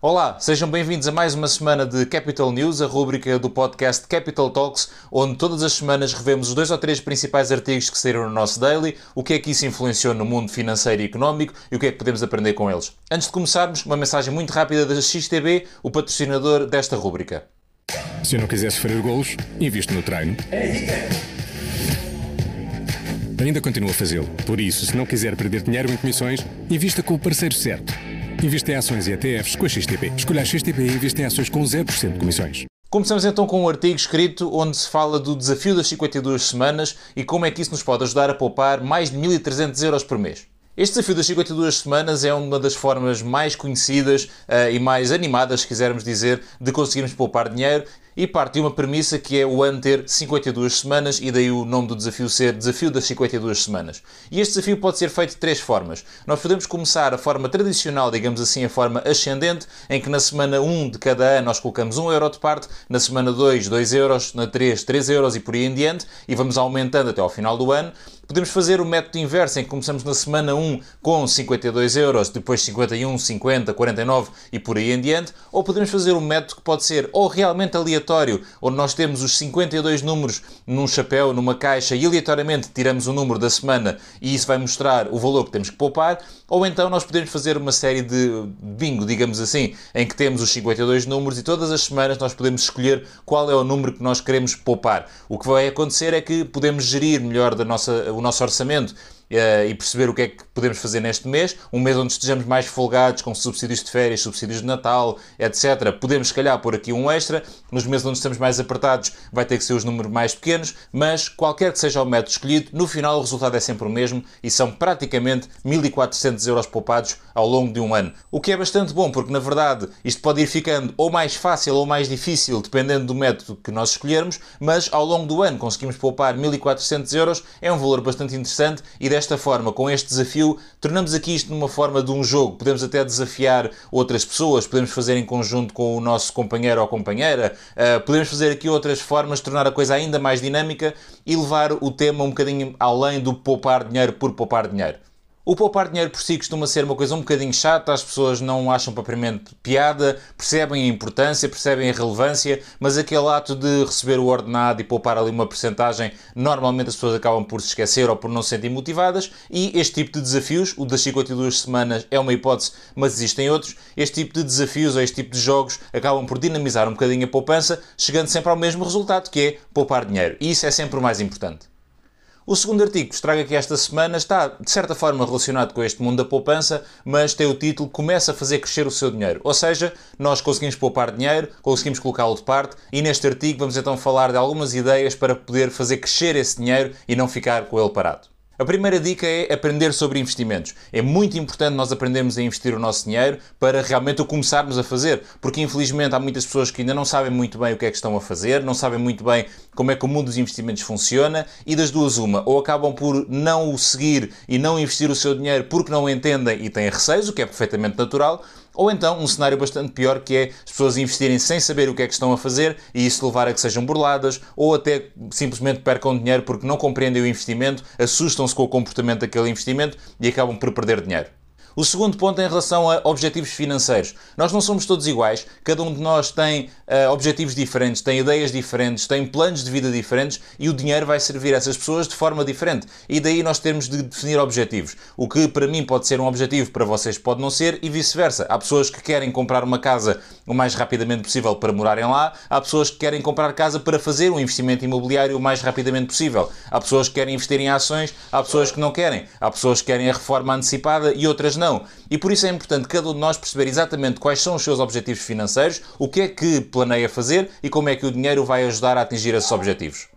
Olá, sejam bem-vindos a mais uma semana de Capital News, a rúbrica do podcast Capital Talks, onde todas as semanas revemos os dois ou três principais artigos que saíram no nosso daily, o que é que isso influenciou no mundo financeiro e económico e o que é que podemos aprender com eles. Antes de começarmos, uma mensagem muito rápida da XTB, o patrocinador desta rúbrica. Se não quiser sofrer golos, investe no treino. Ainda continua a fazê-lo. Por isso, se não quiser perder dinheiro em comissões, invista com o parceiro certo. Investe em ações e ETFs com a XTP. Escolha a XTP e investe em ações com 0% de comissões. Começamos então com um artigo escrito onde se fala do desafio das 52 semanas e como é que isso nos pode ajudar a poupar mais de 1.300 euros por mês. Este desafio das 52 semanas é uma das formas mais conhecidas uh, e mais animadas, se quisermos dizer, de conseguirmos poupar dinheiro e parte de uma premissa que é o ano ter 52 semanas e daí o nome do desafio ser Desafio das 52 Semanas. E este desafio pode ser feito de três formas. Nós podemos começar a forma tradicional, digamos assim, a forma ascendente, em que na semana 1 de cada ano nós colocamos 1 euro de parte, na semana 2, 2 euros, na 3, 3 euros e por aí em diante, e vamos aumentando até ao final do ano. Podemos fazer o método inverso, em que começamos na semana 1 com 52 euros, depois 51, 50, 49 e por aí em diante, ou podemos fazer um método que pode ser ou realmente aleatório, onde nós temos os 52 números num chapéu, numa caixa, e aleatoriamente tiramos o número da semana e isso vai mostrar o valor que temos que poupar, ou então nós podemos fazer uma série de bingo, digamos assim, em que temos os 52 números e todas as semanas nós podemos escolher qual é o número que nós queremos poupar. O que vai acontecer é que podemos gerir melhor da nossa o nosso orçamento e perceber o que é que podemos fazer neste mês, um mês onde estejamos mais folgados, com subsídios de férias, subsídios de Natal, etc. Podemos, se calhar, pôr aqui um extra. Nos meses onde estamos mais apertados, vai ter que ser os números mais pequenos, mas qualquer que seja o método escolhido, no final o resultado é sempre o mesmo e são praticamente 1400 euros poupados ao longo de um ano. O que é bastante bom, porque na verdade isto pode ir ficando ou mais fácil ou mais difícil, dependendo do método que nós escolhermos, mas ao longo do ano conseguimos poupar 1400 euros, é um valor bastante interessante e desta forma, com este desafio, tornamos aqui isto numa forma de um jogo. Podemos até desafiar outras pessoas, podemos fazer em conjunto com o nosso companheiro ou companheira, uh, podemos fazer aqui outras formas, tornar a coisa ainda mais dinâmica e levar o tema um bocadinho além do poupar dinheiro por poupar dinheiro. O poupar dinheiro por si costuma ser uma coisa um bocadinho chata, as pessoas não acham propriamente piada, percebem a importância, percebem a relevância, mas aquele ato de receber o ordenado e poupar ali uma porcentagem, normalmente as pessoas acabam por se esquecer ou por não se sentir motivadas e este tipo de desafios, o das 52 semanas é uma hipótese, mas existem outros, este tipo de desafios ou este tipo de jogos acabam por dinamizar um bocadinho a poupança, chegando sempre ao mesmo resultado, que é poupar dinheiro. E isso é sempre o mais importante. O segundo artigo que trago aqui esta semana está, de certa forma, relacionado com este mundo da poupança, mas tem o título Começa a fazer crescer o seu dinheiro. Ou seja, nós conseguimos poupar dinheiro, conseguimos colocá-lo de parte e neste artigo vamos então falar de algumas ideias para poder fazer crescer esse dinheiro e não ficar com ele parado. A primeira dica é aprender sobre investimentos. É muito importante nós aprendermos a investir o nosso dinheiro para realmente o começarmos a fazer, porque infelizmente há muitas pessoas que ainda não sabem muito bem o que é que estão a fazer, não sabem muito bem como é que o mundo dos investimentos funciona e das duas uma, ou acabam por não o seguir e não investir o seu dinheiro porque não entendem e têm receios, o que é perfeitamente natural, ou então um cenário bastante pior que é as pessoas investirem sem saber o que é que estão a fazer e isso levar a que sejam burladas ou até simplesmente percam dinheiro porque não compreendem o investimento, assustam-se com o comportamento daquele investimento e acabam por perder dinheiro. O segundo ponto é em relação a objetivos financeiros. Nós não somos todos iguais, cada um de nós tem uh, objetivos diferentes, tem ideias diferentes, tem planos de vida diferentes e o dinheiro vai servir a essas pessoas de forma diferente. E daí nós temos de definir objetivos. O que para mim pode ser um objetivo, para vocês pode não ser e vice-versa. Há pessoas que querem comprar uma casa o mais rapidamente possível para morarem lá, há pessoas que querem comprar casa para fazer um investimento imobiliário o mais rapidamente possível. Há pessoas que querem investir em ações, há pessoas que não querem. Há pessoas que querem a reforma antecipada e outras não não. E por isso é importante cada um de nós perceber exatamente quais são os seus objetivos financeiros, o que é que planeia fazer e como é que o dinheiro vai ajudar a atingir esses objetivos.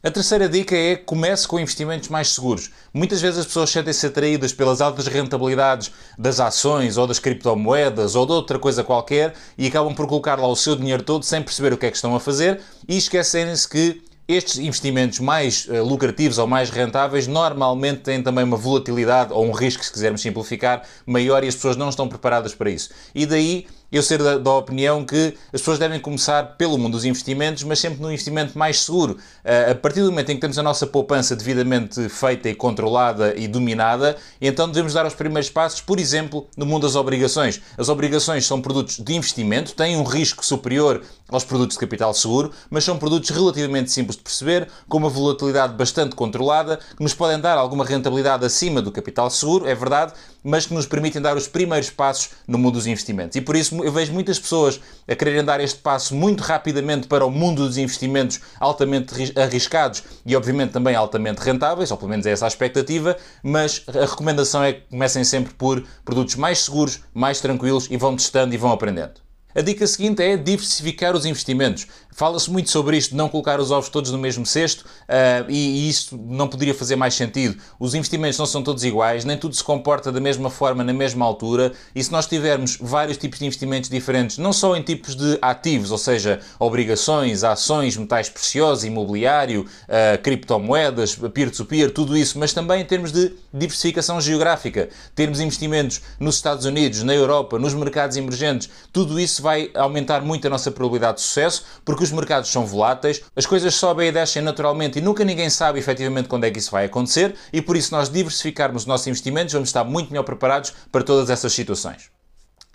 A terceira dica é comece com investimentos mais seguros. Muitas vezes as pessoas sentem-se atraídas pelas altas rentabilidades das ações ou das criptomoedas ou de outra coisa qualquer e acabam por colocar lá o seu dinheiro todo sem perceber o que é que estão a fazer e esquecerem-se que estes investimentos mais uh, lucrativos ou mais rentáveis normalmente têm também uma volatilidade ou um risco, se quisermos simplificar, maior e as pessoas não estão preparadas para isso. E daí eu ser da, da, opinião que as pessoas devem começar pelo mundo dos investimentos, mas sempre num investimento mais seguro. Uh, a partir do momento em que temos a nossa poupança devidamente feita e controlada e dominada, então devemos dar os primeiros passos, por exemplo, no mundo das obrigações. As obrigações são produtos de investimento, têm um risco superior aos produtos de capital seguro, mas são produtos relativamente simples de perceber, com uma volatilidade bastante controlada, que nos podem dar alguma rentabilidade acima do capital seguro, é verdade, mas que nos permitem dar os primeiros passos no mundo dos investimentos. E por isso eu vejo muitas pessoas a quererem dar este passo muito rapidamente para o mundo dos investimentos altamente arriscados e, obviamente, também altamente rentáveis, ou pelo menos é essa a expectativa, mas a recomendação é que comecem sempre por produtos mais seguros, mais tranquilos e vão testando e vão aprendendo. A dica seguinte é diversificar os investimentos. Fala-se muito sobre isto, não colocar os ovos todos no mesmo cesto, uh, e, e isso não poderia fazer mais sentido. Os investimentos não são todos iguais, nem tudo se comporta da mesma forma na mesma altura, e se nós tivermos vários tipos de investimentos diferentes, não só em tipos de ativos, ou seja, obrigações, ações, metais preciosos, imobiliário, uh, criptomoedas, peer-to-peer, -peer, tudo isso, mas também em termos de diversificação geográfica, termos investimentos nos Estados Unidos, na Europa, nos mercados emergentes, tudo isso vai aumentar muito a nossa probabilidade de sucesso, porque os mercados são voláteis, as coisas sobem e descem naturalmente e nunca ninguém sabe efetivamente quando é que isso vai acontecer e por isso nós diversificarmos os nossos investimentos vamos estar muito melhor preparados para todas essas situações.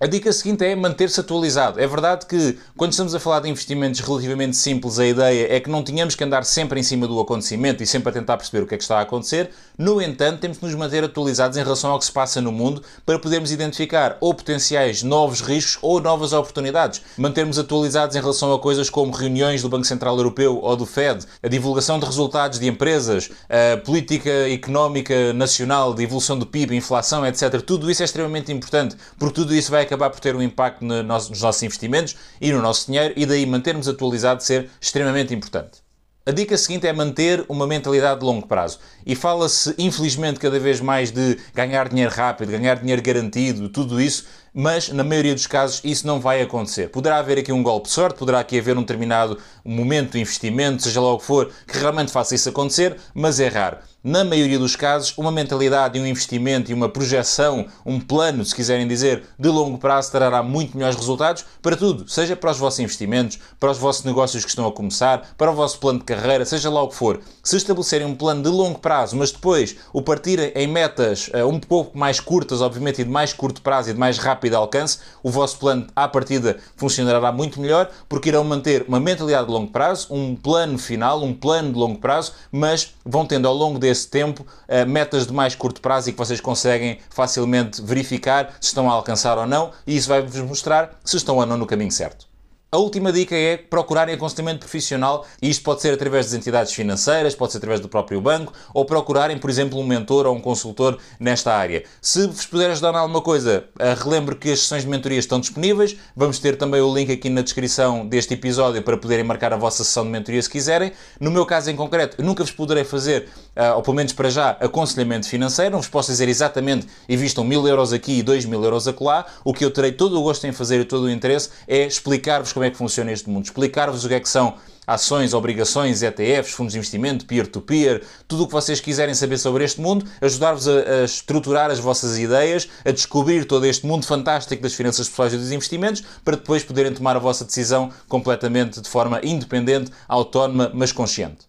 A dica seguinte é manter-se atualizado. É verdade que, quando estamos a falar de investimentos relativamente simples, a ideia é que não tínhamos que andar sempre em cima do acontecimento e sempre a tentar perceber o que é que está a acontecer. No entanto, temos que nos manter atualizados em relação ao que se passa no mundo para podermos identificar ou potenciais novos riscos ou novas oportunidades. Mantermos atualizados em relação a coisas como reuniões do Banco Central Europeu ou do Fed, a divulgação de resultados de empresas, a política económica nacional, de evolução do PIB, inflação, etc. Tudo isso é extremamente importante, porque tudo isso vai acabar por ter um impacto nos nossos investimentos e no nosso dinheiro, e daí mantermos atualizado ser extremamente importante. A dica seguinte é manter uma mentalidade de longo prazo. E fala-se, infelizmente, cada vez mais de ganhar dinheiro rápido, ganhar dinheiro garantido, tudo isso, mas na maioria dos casos isso não vai acontecer. Poderá haver aqui um golpe de sorte, poderá aqui haver um determinado momento de investimento, seja lá o que for, que realmente faça isso acontecer, mas é raro na maioria dos casos, uma mentalidade e um investimento e uma projeção, um plano, se quiserem dizer, de longo prazo trará muito melhores resultados para tudo, seja para os vossos investimentos, para os vossos negócios que estão a começar, para o vosso plano de carreira, seja lá o que for. Se estabelecerem um plano de longo prazo, mas depois o partirem em metas uh, um pouco mais curtas, obviamente, e de mais curto prazo e de mais rápido alcance, o vosso plano à partida funcionará muito melhor, porque irão manter uma mentalidade de longo prazo, um plano final, um plano de longo prazo, mas vão tendo ao longo desse esse tempo uh, metas de mais curto prazo e que vocês conseguem facilmente verificar se estão a alcançar ou não, e isso vai-vos mostrar se estão ou não no caminho certo. A última dica é procurarem aconselhamento profissional, e isto pode ser através das entidades financeiras, pode ser através do próprio banco, ou procurarem, por exemplo, um mentor ou um consultor nesta área. Se vos puder ajudar em alguma coisa, eh, relembre que as sessões de mentoria estão disponíveis. Vamos ter também o link aqui na descrição deste episódio para poderem marcar a vossa sessão de mentoria se quiserem. No meu caso em concreto, nunca vos poderei fazer, eh, ou pelo menos para já, aconselhamento financeiro. Não vos posso dizer exatamente investam mil euros aqui e dois mil euros acolá. O que eu terei todo o gosto em fazer e todo o interesse é explicar-vos como como é que funciona este mundo, explicar-vos o que é que são ações, obrigações, ETFs, fundos de investimento, peer-to-peer, -peer, tudo o que vocês quiserem saber sobre este mundo, ajudar-vos a, a, estruturar as vossas ideias, a descobrir todo este mundo fantástico das finanças pessoais e dos investimentos, para depois poderem tomar a vossa decisão completamente de forma independente, autónoma, mas consciente.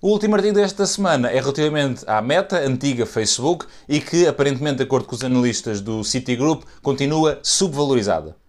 O último artigo desta semana é relativamente à Meta, antiga Facebook, e que, aparentemente, de acordo com os analistas do Citigroup, continua subvalorizada.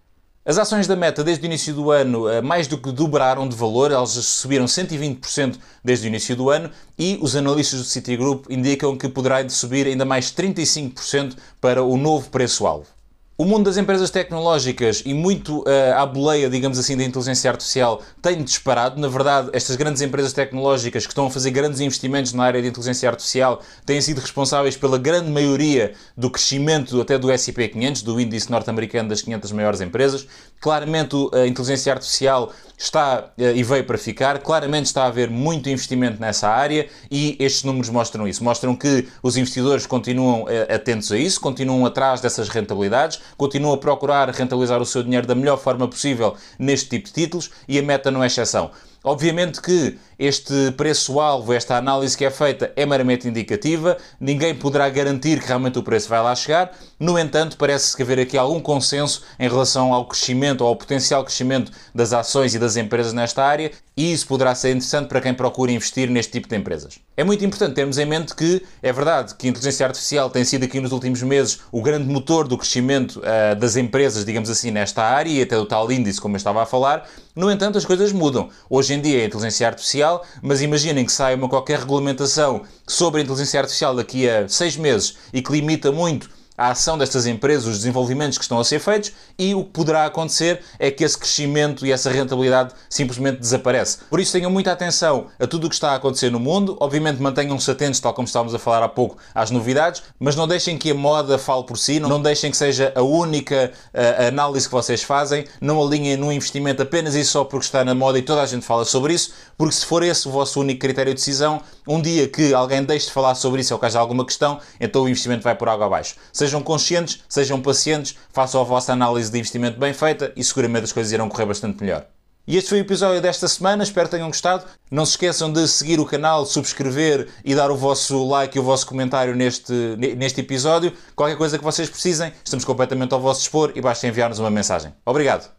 As ações da Meta desde o início do ano eh, mais do que dobraram de valor, elas subiram 120% desde o início do ano e os analistas do Citigroup indicam que poderá subir ainda mais 35% para o novo preço-alvo. O mundo das empresas tecnológicas e muito uh, à boleia, digamos assim, da inteligência artificial tem disparado. Na verdade, estas grandes empresas tecnológicas que estão a fazer grandes investimentos na área de inteligência artificial têm sido responsáveis pela grande maioria do crescimento até do S&P 500, do índice norte-americano das 500 maiores empresas. Claramente a inteligência artificial está uh, e veio para ficar. Claramente está a haver muito investimento nessa área e estes números mostram isso. Mostram que os investidores continuam uh, atentos a isso, continuam atrás dessas rentabilidades continua a procurar rentabilizar o seu dinheiro da melhor forma possível neste tipo de títulos e a meta não é exceção. Obviamente que este preço-alvo, esta análise que é feita, é meramente indicativa, ninguém poderá garantir que realmente o preço vai lá chegar. No entanto, parece que haver aqui algum consenso em relação ao crescimento ou ao potencial crescimento das ações e das empresas nesta área, e isso poderá ser interessante para quem procura investir neste tipo de empresas. É muito importante termos em mente que é verdade que a inteligência artificial tem sido aqui nos últimos meses o grande motor do crescimento uh, das empresas, digamos assim, nesta área e até do tal índice, como eu estava a falar. No entanto, as coisas mudam. Hoje em dia é inteligência artificial, mas imaginem que saia uma qualquer regulamentação sobre a inteligência artificial daqui a seis meses e que limita muito a ação destas empresas, os desenvolvimentos que estão a ser feitos e o que poderá acontecer é que esse crescimento e essa rentabilidade simplesmente desaparece. Por isso tenham muita atenção a tudo o que está a acontecer no mundo, obviamente mantenham-se atentos, tal como estávamos a falar há pouco, às novidades, mas não deixem que a moda fale por si, não deixem que seja a única uh, análise que vocês fazem, não alinhem num investimento apenas e só porque está na moda e toda a gente fala sobre isso, porque se for esse o vosso único critério de decisão, um dia que alguém deixe de falar sobre isso ou que haja alguma questão, então o investimento vai por água abaixo. Sejam conscientes, sejam pacientes, façam a vossa análise de investimento bem feita e seguramente as coisas irão correr bastante melhor. E este foi o episódio desta semana, espero que tenham gostado. Não se esqueçam de seguir o canal, subscrever e dar o vosso like e o vosso comentário neste, neste episódio. Qualquer coisa que vocês precisem, estamos completamente ao vosso dispor e basta enviar-nos uma mensagem. Obrigado!